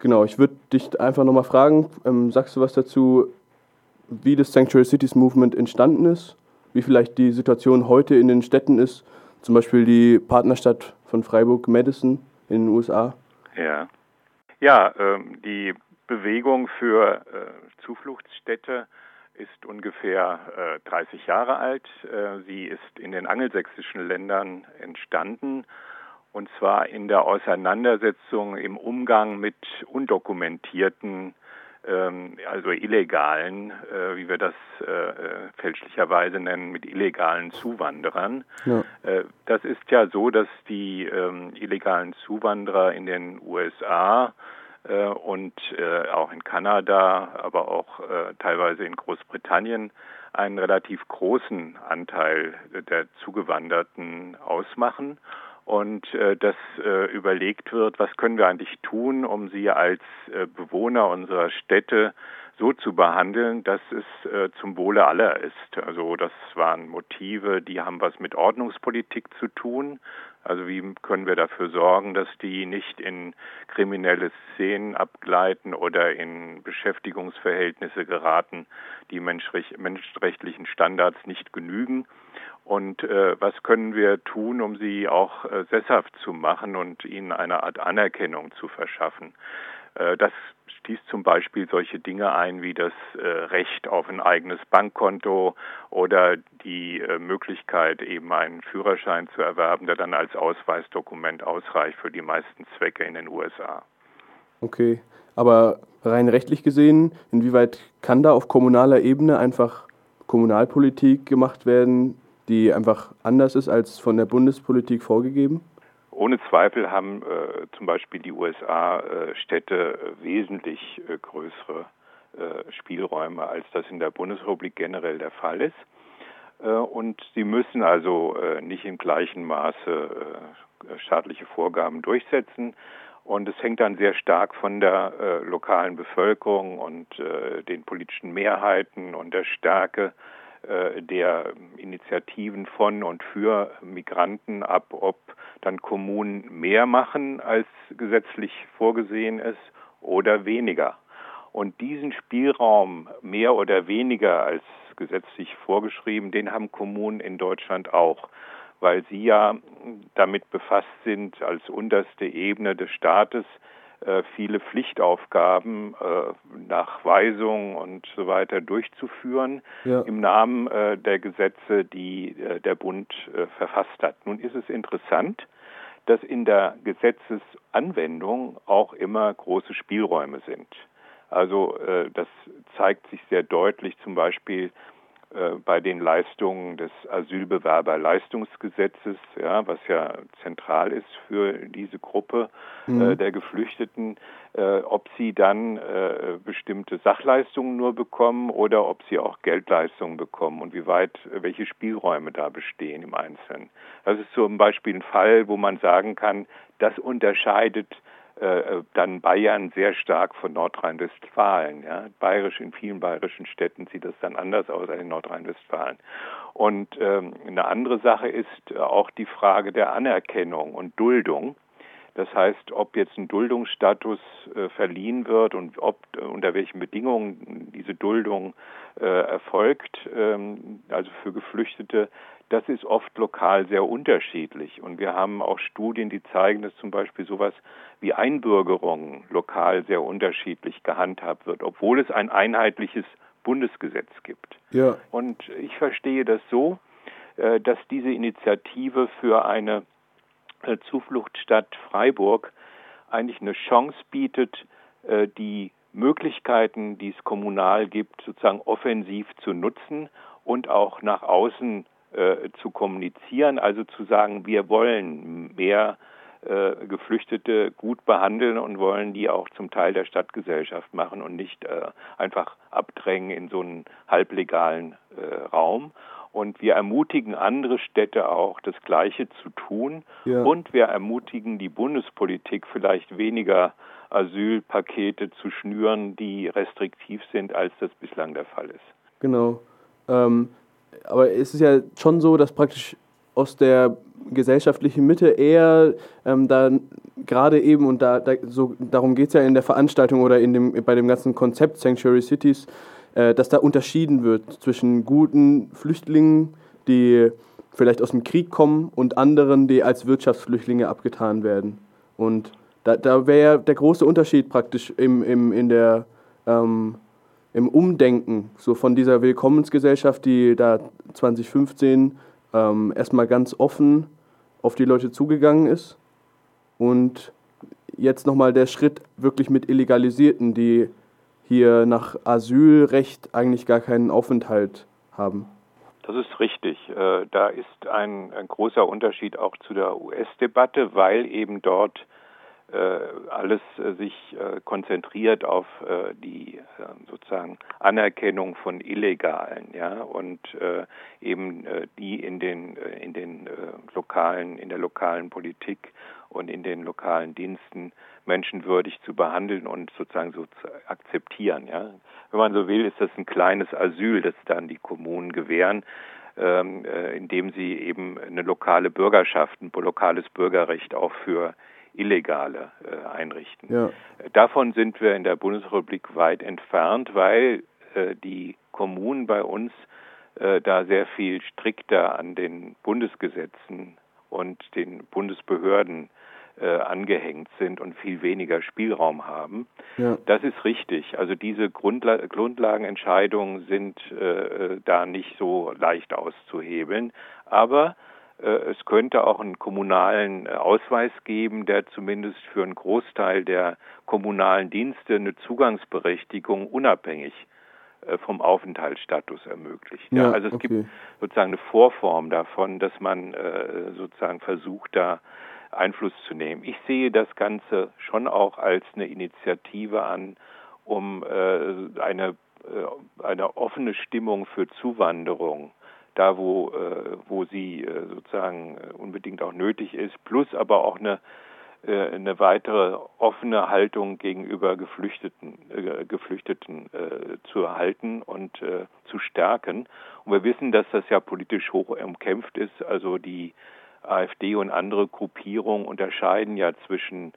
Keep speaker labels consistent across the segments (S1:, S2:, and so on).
S1: Genau, ich würde dich einfach nochmal fragen, ähm, sagst du was dazu, wie das Sanctuary Cities Movement entstanden ist, wie vielleicht die Situation heute in den Städten ist, zum Beispiel die Partnerstadt von Freiburg, Madison in den USA?
S2: Ja, ja ähm, die Bewegung für äh, Zufluchtsstädte ist ungefähr äh, 30 Jahre alt. Äh, sie ist in den angelsächsischen Ländern entstanden und zwar in der Auseinandersetzung im Umgang mit undokumentierten, ähm, also illegalen, äh, wie wir das äh, äh, fälschlicherweise nennen, mit illegalen Zuwanderern. Ja. Äh, das ist ja so, dass die ähm, illegalen Zuwanderer in den USA äh, und äh, auch in Kanada, aber auch teilweise in Großbritannien einen relativ großen Anteil der Zugewanderten ausmachen und äh, dass äh, überlegt wird, was können wir eigentlich tun, um sie als äh, Bewohner unserer Städte so zu behandeln, dass es äh, zum Wohle aller ist. Also das waren Motive, die haben was mit Ordnungspolitik zu tun. Also wie können wir dafür sorgen, dass die nicht in kriminelle Szenen abgleiten oder in Beschäftigungsverhältnisse geraten, die menschrechtlichen Standards nicht genügen. Und äh, was können wir tun, um sie auch äh, sesshaft zu machen und ihnen eine Art Anerkennung zu verschaffen? Äh, das schließt zum Beispiel solche Dinge ein wie das äh, Recht auf ein eigenes Bankkonto oder die äh, Möglichkeit, eben einen Führerschein zu erwerben, der dann als Ausweisdokument ausreicht für die meisten Zwecke in den USA.
S1: Okay, aber rein rechtlich gesehen, inwieweit kann da auf kommunaler Ebene einfach Kommunalpolitik gemacht werden, die einfach anders ist als von der Bundespolitik vorgegeben?
S2: Ohne Zweifel haben äh, zum Beispiel die USA-Städte äh, wesentlich äh, größere äh, Spielräume, als das in der Bundesrepublik generell der Fall ist. Äh, und sie müssen also äh, nicht im gleichen Maße staatliche Vorgaben durchsetzen. Und es hängt dann sehr stark von der lokalen Bevölkerung und den politischen Mehrheiten und der Stärke äh, der Initiativen von und für Migranten ab, ob dann Kommunen mehr machen, als gesetzlich vorgesehen ist, oder weniger. Und diesen Spielraum mehr oder weniger als gesetzlich vorgeschrieben, den haben Kommunen in Deutschland auch, weil sie ja damit befasst sind, als unterste Ebene des Staates äh, viele Pflichtaufgaben äh, nach Weisung und so weiter durchzuführen ja. im Namen äh, der Gesetze, die äh, der Bund äh, verfasst hat. Nun ist es interessant, dass in der Gesetzesanwendung auch immer große Spielräume sind. Also äh, das zeigt sich sehr deutlich zum Beispiel äh, bei den Leistungen des Asylbewerberleistungsgesetzes, ja, was ja zentral ist für diese Gruppe äh, mhm. äh, der Geflüchteten, äh, ob sie dann äh, bestimmte Sachleistungen nur bekommen oder ob sie auch Geldleistungen bekommen und wie weit, welche Spielräume da bestehen im Einzelnen. Das ist zum Beispiel ein Fall, wo man sagen kann, das unterscheidet äh, dann Bayern sehr stark von Nordrhein-Westfalen. Ja. Bayerisch in vielen bayerischen Städten sieht das dann anders aus als in Nordrhein-Westfalen. Und ähm, eine andere Sache ist auch die Frage der Anerkennung und Duldung. Das heißt, ob jetzt ein Duldungsstatus äh, verliehen wird und ob äh, unter welchen Bedingungen diese Duldung äh, erfolgt, ähm, also für Geflüchtete, das ist oft lokal sehr unterschiedlich. Und wir haben auch Studien, die zeigen, dass zum Beispiel sowas wie Einbürgerung lokal sehr unterschiedlich gehandhabt wird, obwohl es ein einheitliches Bundesgesetz gibt. Ja. Und ich verstehe das so, äh, dass diese Initiative für eine Zufluchtsstadt Freiburg eigentlich eine Chance bietet, äh, die Möglichkeiten, die es kommunal gibt, sozusagen offensiv zu nutzen und auch nach außen äh, zu kommunizieren, also zu sagen, wir wollen mehr äh, Geflüchtete gut behandeln und wollen die auch zum Teil der Stadtgesellschaft machen und nicht einfach abdrängen in so einen halblegalen Raum. Und wir ermutigen andere Städte auch, das Gleiche zu tun. Ja. Und wir ermutigen die Bundespolitik, vielleicht weniger Asylpakete zu schnüren, die restriktiv sind, als das bislang der Fall ist.
S1: Genau. Ähm, aber es ist ja schon so, dass praktisch aus der gesellschaftliche Mitte eher ähm, da gerade eben, und da, da so, darum geht es ja in der Veranstaltung oder in dem, bei dem ganzen Konzept Sanctuary Cities, dass da unterschieden wird zwischen guten Flüchtlingen, die vielleicht aus dem Krieg kommen, und anderen, die als Wirtschaftsflüchtlinge abgetan werden. Und da, da wäre der große Unterschied praktisch im, im, in der, ähm, im Umdenken so von dieser Willkommensgesellschaft, die da 2015 ähm, erstmal ganz offen auf die Leute zugegangen ist. Und jetzt nochmal der Schritt wirklich mit Illegalisierten, die hier nach Asylrecht eigentlich gar keinen Aufenthalt haben.
S2: Das ist richtig. Äh, da ist ein, ein großer Unterschied auch zu der US-Debatte, weil eben dort äh, alles äh, sich konzentriert auf die sozusagen Anerkennung von Illegalen, ja, und eben die in den in den lokalen in der lokalen Politik und in den lokalen Diensten menschenwürdig zu behandeln und sozusagen so zu akzeptieren, ja. Wenn man so will, ist das ein kleines Asyl, das dann die Kommunen gewähren, ähm, indem sie eben eine lokale Bürgerschaft, ein lokales Bürgerrecht auch für Illegale äh, einrichten. Ja. Davon sind wir in der Bundesrepublik weit entfernt, weil äh, die Kommunen bei uns äh, da sehr viel strikter an den Bundesgesetzen und den Bundesbehörden äh, angehängt sind und viel weniger Spielraum haben. Ja. Das ist richtig. Also diese Grundla Grundlagenentscheidungen sind äh, da nicht so leicht auszuhebeln. Aber äh, es könnte auch einen kommunalen äh, Ausweis geben, der zumindest für einen Großteil der kommunalen Dienste eine Zugangsberechtigung unabhängig vom Aufenthaltsstatus ermöglicht. Ja, ja, also es okay. gibt sozusagen eine Vorform davon, dass man sozusagen versucht, da Einfluss zu nehmen. Ich sehe das Ganze schon auch als eine Initiative an, um eine, eine offene Stimmung für Zuwanderung da wo, äh, wo sie äh, sozusagen äh, unbedingt auch nötig ist, plus aber auch eine, äh, eine weitere offene Haltung gegenüber Geflüchteten, äh, Geflüchteten äh, zu erhalten und äh, zu stärken. Und wir wissen, dass das ja politisch hoch umkämpft ist. Also die AfD und andere Gruppierungen unterscheiden ja zwischen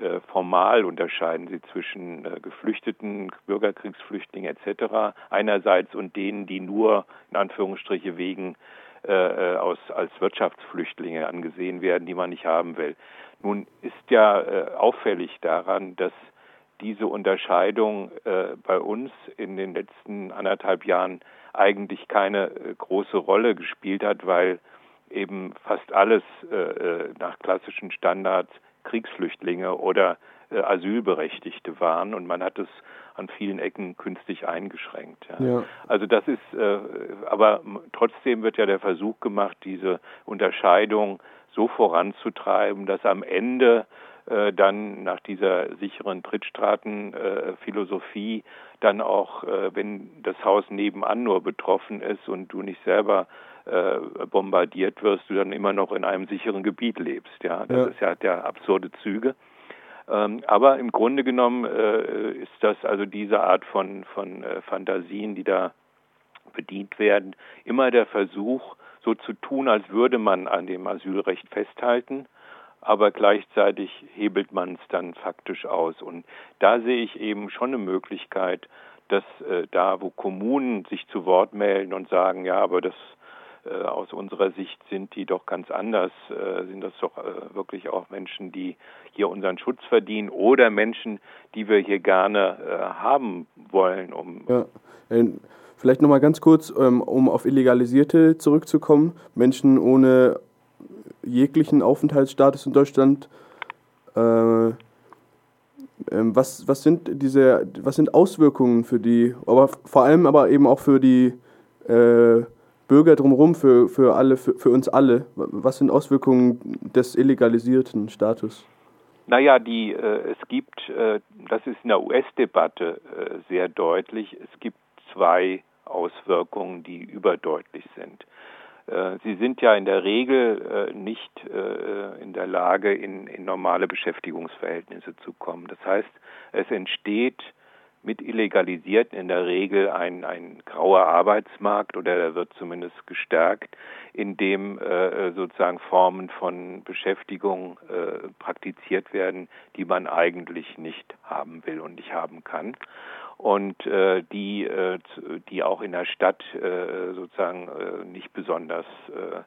S2: äh, formal unterscheiden sie zwischen äh, Geflüchteten, Bürgerkriegsflüchtlingen etc. einerseits und denen, die nur in Anführungsstriche wegen äh, äh, aus, als Wirtschaftsflüchtlinge angesehen werden, die man nicht haben will. Nun ist ja äh, auffällig daran, dass diese Unterscheidung äh, bei uns in den letzten anderthalb Jahren eigentlich keine große Rolle gespielt hat, weil eben fast alles äh, nach klassischen Standards Kriegsflüchtlinge oder äh, Asylberechtigte waren und man hat es an vielen Ecken künstlich eingeschränkt. Ja. Ja. Also das ist, äh, aber trotzdem wird ja der Versuch gemacht, diese Unterscheidung so voranzutreiben, dass am Ende äh, dann nach dieser sicheren Trittstraßenphilosophie dann auch, äh, wenn das Haus nebenan nur betroffen ist und du nicht selber äh, bombardiert wirst, du dann immer noch in einem sicheren Gebiet lebst. Ja, das ja. ist ja der absurde Züge. Ähm, aber im Grunde genommen äh, ist das also diese Art von, von äh, Fantasien, die da bedient werden, immer der Versuch, so zu tun, als würde man an dem Asylrecht festhalten, aber gleichzeitig hebelt man es dann faktisch aus. Und da sehe ich eben schon eine Möglichkeit, dass äh, da, wo Kommunen sich zu Wort melden und sagen, ja, aber das äh, aus unserer Sicht sind die doch ganz anders, äh, sind das doch äh, wirklich auch Menschen, die hier unseren Schutz verdienen oder Menschen, die wir hier gerne haben wollen. Um
S1: ja. Vielleicht nochmal ganz kurz, ähm, um auf Illegalisierte zurückzukommen. Menschen ohne jeglichen Aufenthaltsstatus in Deutschland. Ähm, was, was sind diese, was sind Auswirkungen für die, aber vor allem aber eben auch für die äh, Bürger drumherum, für, für alle, für, für uns alle? Was sind Auswirkungen des illegalisierten Status?
S2: Naja, die, äh, es gibt, äh, das ist in der US-Debatte äh, sehr deutlich, es gibt zwei Auswirkungen, die überdeutlich sind. Äh, sie sind ja in der Regel äh, nicht äh, in der Lage, in, in normale Beschäftigungsverhältnisse zu kommen. Das heißt, es entsteht mit Illegalisierten in der Regel ein, ein grauer Arbeitsmarkt oder er wird zumindest gestärkt, in dem äh, sozusagen Formen von Beschäftigung äh, praktiziert werden, die man eigentlich nicht haben will und nicht haben kann und äh, die, äh, die auch in der Stadt äh, sozusagen äh, nicht besonders äh,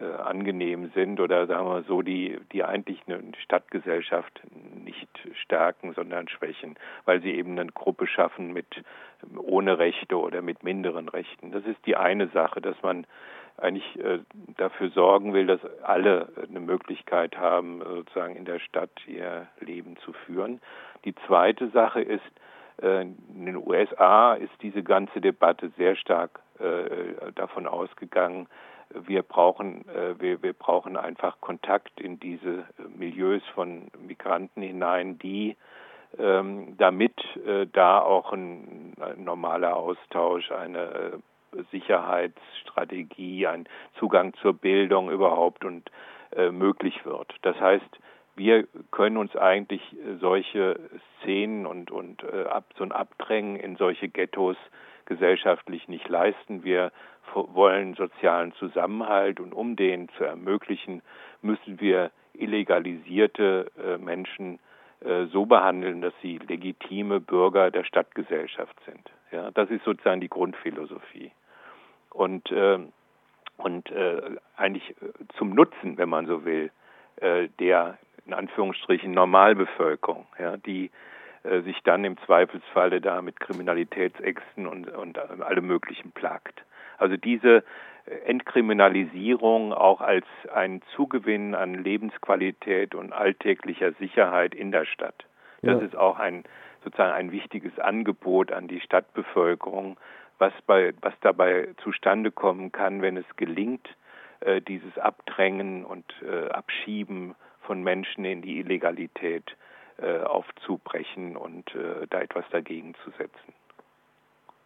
S2: äh, angenehm sind oder sagen wir so, die, die eigentlich eine Stadtgesellschaft nicht stärken, sondern schwächen, weil sie eben eine Gruppe schaffen mit ohne Rechte oder mit minderen Rechten. Das ist die eine Sache, dass man eigentlich äh, dafür sorgen will, dass alle eine Möglichkeit haben, sozusagen in der Stadt ihr Leben zu führen. Die zweite Sache ist, in den USA ist diese ganze Debatte sehr stark äh, davon ausgegangen, wir brauchen, äh, wir, wir brauchen einfach Kontakt in diese Milieus von Migranten hinein, die ähm, damit äh, da auch ein, normaler Austausch, eine äh, Sicherheitsstrategie, ein Zugang zur Bildung überhaupt und äh, möglich wird. Das heißt, wir können uns eigentlich solche Szenen und, und äh, ab, so ein Abdrängen in solche Ghettos gesellschaftlich nicht leisten. Wir wollen sozialen Zusammenhalt und um den zu ermöglichen, müssen wir illegalisierte äh, Menschen äh, so behandeln, dass sie legitime Bürger der Stadtgesellschaft sind. Ja, das ist sozusagen die Grundphilosophie. Und, äh, und äh, eigentlich äh, zum Nutzen, wenn man so will, äh, der in Anführungsstrichen Normalbevölkerung, ja, die äh, sich dann im Zweifelsfalle da mit Kriminalitätsäxten und, und allem Möglichen plagt. Also diese äh, Entkriminalisierung auch als ein Zugewinn an Lebensqualität und alltäglicher Sicherheit in der Stadt. Das ja. ist auch ein sozusagen ein wichtiges Angebot an die Stadtbevölkerung, was bei was dabei zustande kommen kann, wenn es gelingt, äh, dieses Abdrängen und Abschieben von Menschen in die Illegalität äh, aufzubrechen und äh, da etwas dagegen zu setzen.